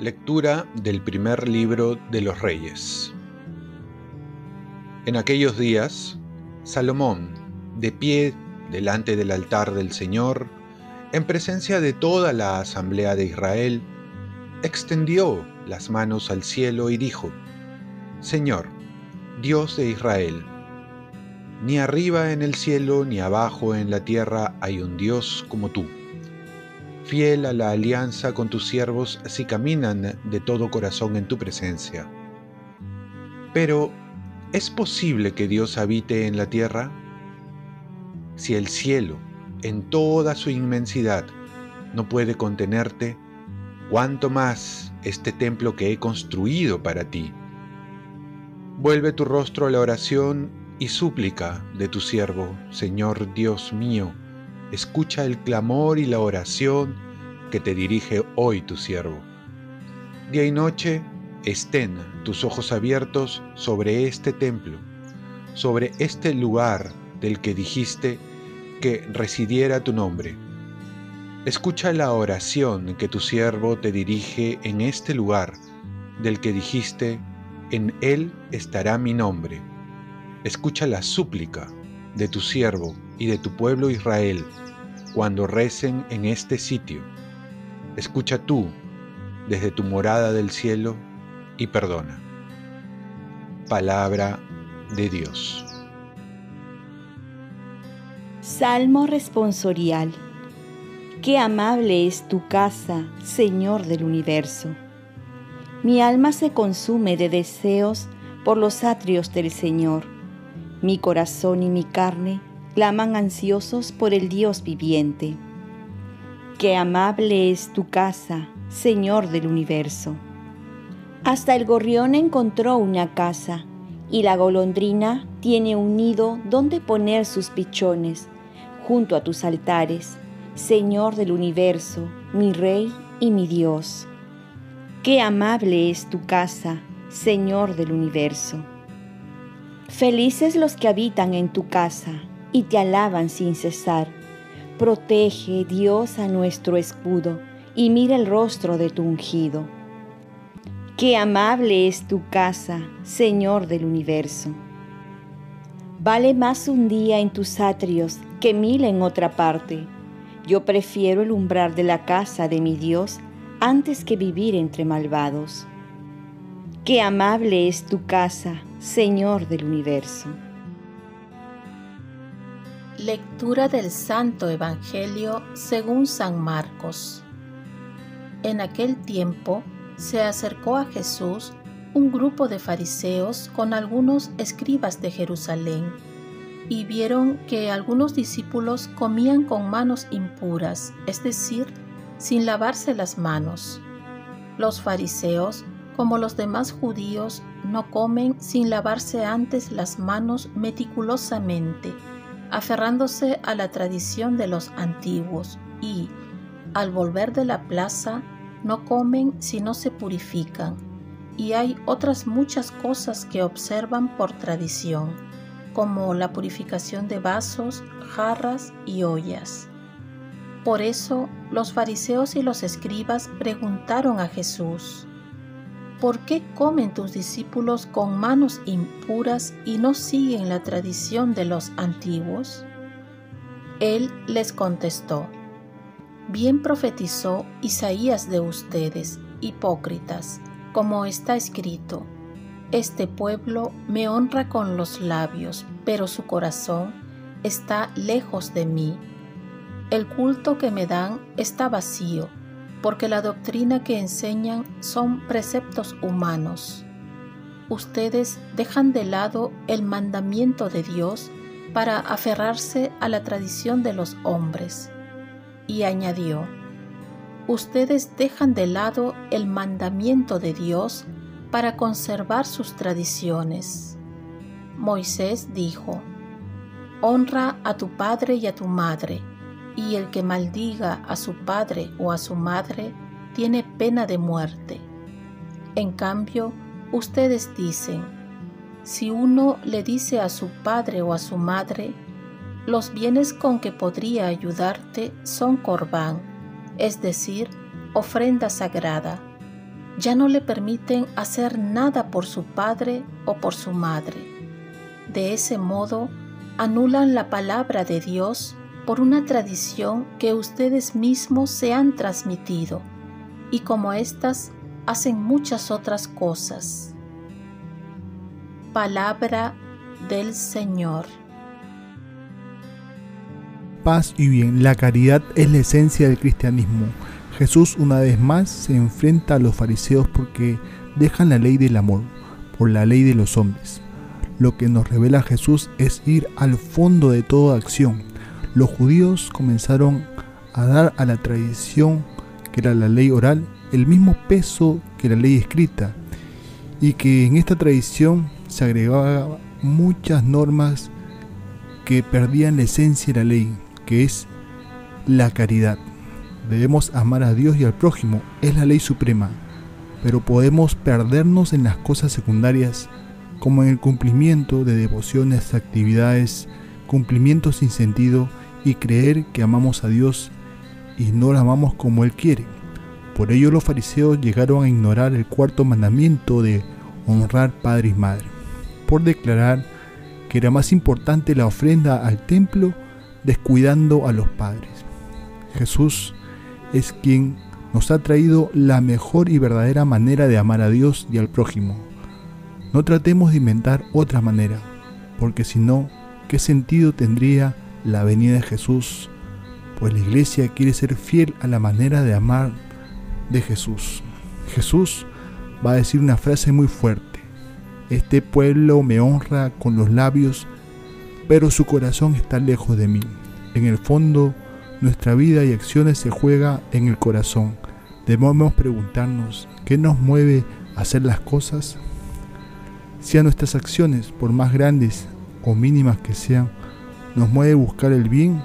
Lectura del primer libro de los Reyes. En aquellos días, Salomón, de pie delante del altar del Señor, en presencia de toda la asamblea de Israel, extendió las manos al cielo y dijo, Señor, Dios de Israel, ni arriba en el cielo ni abajo en la tierra hay un Dios como tú fiel a la alianza con tus siervos si caminan de todo corazón en tu presencia. Pero, ¿es posible que Dios habite en la tierra? Si el cielo, en toda su inmensidad, no puede contenerte, ¿cuánto más este templo que he construido para ti? Vuelve tu rostro a la oración y súplica de tu siervo, Señor Dios mío, escucha el clamor y la oración que te dirige hoy tu siervo. Día y noche estén tus ojos abiertos sobre este templo, sobre este lugar del que dijiste que residiera tu nombre. Escucha la oración que tu siervo te dirige en este lugar del que dijiste, en él estará mi nombre. Escucha la súplica de tu siervo y de tu pueblo Israel cuando recen en este sitio. Escucha tú desde tu morada del cielo y perdona. Palabra de Dios. Salmo responsorial. Qué amable es tu casa, Señor del universo. Mi alma se consume de deseos por los atrios del Señor. Mi corazón y mi carne claman ansiosos por el Dios viviente. Qué amable es tu casa, Señor del universo. Hasta el gorrión encontró una casa, y la golondrina tiene un nido donde poner sus pichones, junto a tus altares, Señor del universo, mi Rey y mi Dios. Qué amable es tu casa, Señor del universo. Felices los que habitan en tu casa, y te alaban sin cesar. Protege, Dios, a nuestro escudo, y mira el rostro de tu ungido. Qué amable es tu casa, Señor del universo. Vale más un día en tus atrios que mil en otra parte. Yo prefiero el umbral de la casa de mi Dios antes que vivir entre malvados. Qué amable es tu casa, Señor del universo. Lectura del Santo Evangelio según San Marcos. En aquel tiempo se acercó a Jesús un grupo de fariseos con algunos escribas de Jerusalén y vieron que algunos discípulos comían con manos impuras, es decir, sin lavarse las manos. Los fariseos, como los demás judíos, no comen sin lavarse antes las manos meticulosamente aferrándose a la tradición de los antiguos y, al volver de la plaza, no comen si no se purifican. Y hay otras muchas cosas que observan por tradición, como la purificación de vasos, jarras y ollas. Por eso los fariseos y los escribas preguntaron a Jesús, ¿por qué comen tus discípulos con manos impuras y no siguen la tradición de los antiguos? Él les contestó, Bien profetizó Isaías de ustedes, hipócritas, como está escrito, Este pueblo me honra con los labios, pero su corazón está lejos de mí. El culto que me dan está vacío porque la doctrina que enseñan son preceptos humanos. Ustedes dejan de lado el mandamiento de Dios para aferrarse a la tradición de los hombres. Y añadió, ustedes dejan de lado el mandamiento de Dios para conservar sus tradiciones. Moisés dijo, Honra a tu padre y a tu madre y el que maldiga a su padre o a su madre tiene pena de muerte. En cambio, ustedes dicen, Si uno le dice a su padre o a su madre, los bienes con que podría ayudarte son corbán, es decir, ofrenda sagrada. Ya no le permiten hacer nada por su padre o por su madre. De ese modo, anulan la palabra de Dios por una tradición que ustedes mismos se han transmitido, y como éstas hacen muchas otras cosas. Palabra del Señor. Paz y bien, la caridad es la esencia del cristianismo. Jesús una vez más se enfrenta a los fariseos porque dejan la ley del amor por la ley de los hombres. Lo que nos revela Jesús es ir al fondo de toda acción. Los judíos comenzaron a dar a la tradición, que era la ley oral, el mismo peso que la ley escrita, y que en esta tradición se agregaban muchas normas que perdían la esencia de la ley, que es la caridad. Debemos amar a Dios y al prójimo, es la ley suprema, pero podemos perdernos en las cosas secundarias, como en el cumplimiento de devociones, actividades, cumplimientos sin sentido y creer que amamos a Dios y no lo amamos como Él quiere. Por ello los fariseos llegaron a ignorar el cuarto mandamiento de honrar padre y madre por declarar que era más importante la ofrenda al templo descuidando a los padres. Jesús es quien nos ha traído la mejor y verdadera manera de amar a Dios y al prójimo. No tratemos de inventar otra manera, porque si no, ¿qué sentido tendría la venida de Jesús? Pues la iglesia quiere ser fiel a la manera de amar de Jesús. Jesús va a decir una frase muy fuerte este pueblo me honra con los labios, pero su corazón está lejos de mí. En el fondo, nuestra vida y acciones se juega en el corazón. Debemos preguntarnos, ¿qué nos mueve a hacer las cosas? Si a nuestras acciones, por más grandes o mínimas que sean, nos mueve buscar el bien,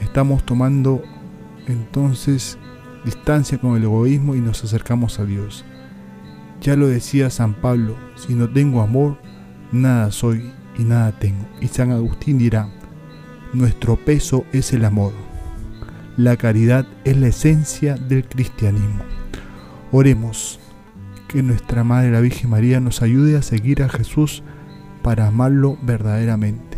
estamos tomando entonces distancia con el egoísmo y nos acercamos a Dios. Ya lo decía San Pablo, si no tengo amor, nada soy y nada tengo. Y San Agustín dirá, nuestro peso es el amor. La caridad es la esencia del cristianismo. Oremos, que nuestra Madre la Virgen María nos ayude a seguir a Jesús para amarlo verdaderamente.